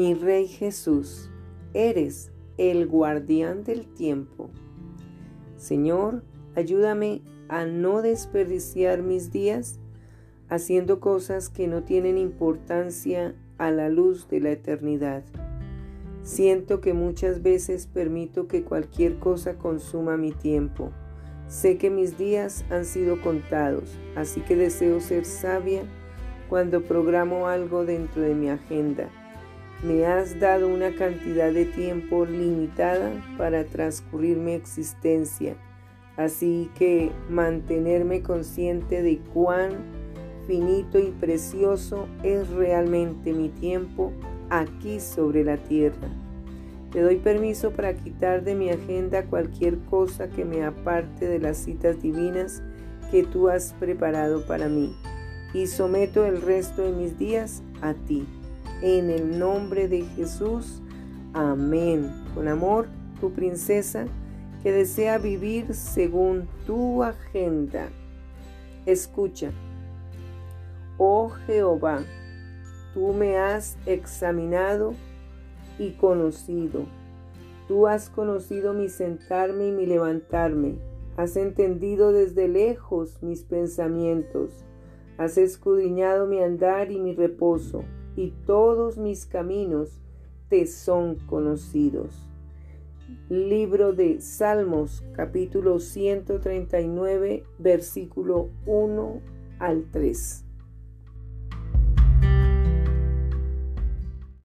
Mi Rey Jesús, eres el guardián del tiempo. Señor, ayúdame a no desperdiciar mis días haciendo cosas que no tienen importancia a la luz de la eternidad. Siento que muchas veces permito que cualquier cosa consuma mi tiempo. Sé que mis días han sido contados, así que deseo ser sabia cuando programo algo dentro de mi agenda. Me has dado una cantidad de tiempo limitada para transcurrir mi existencia, así que mantenerme consciente de cuán finito y precioso es realmente mi tiempo aquí sobre la tierra. Te doy permiso para quitar de mi agenda cualquier cosa que me aparte de las citas divinas que tú has preparado para mí y someto el resto de mis días a ti. En el nombre de Jesús, amén. Con amor, tu princesa que desea vivir según tu agenda. Escucha. Oh Jehová, tú me has examinado y conocido. Tú has conocido mi sentarme y mi levantarme. Has entendido desde lejos mis pensamientos. Has escudriñado mi andar y mi reposo, y todos mis caminos te son conocidos. Libro de Salmos, capítulo 139, versículo 1 al 3.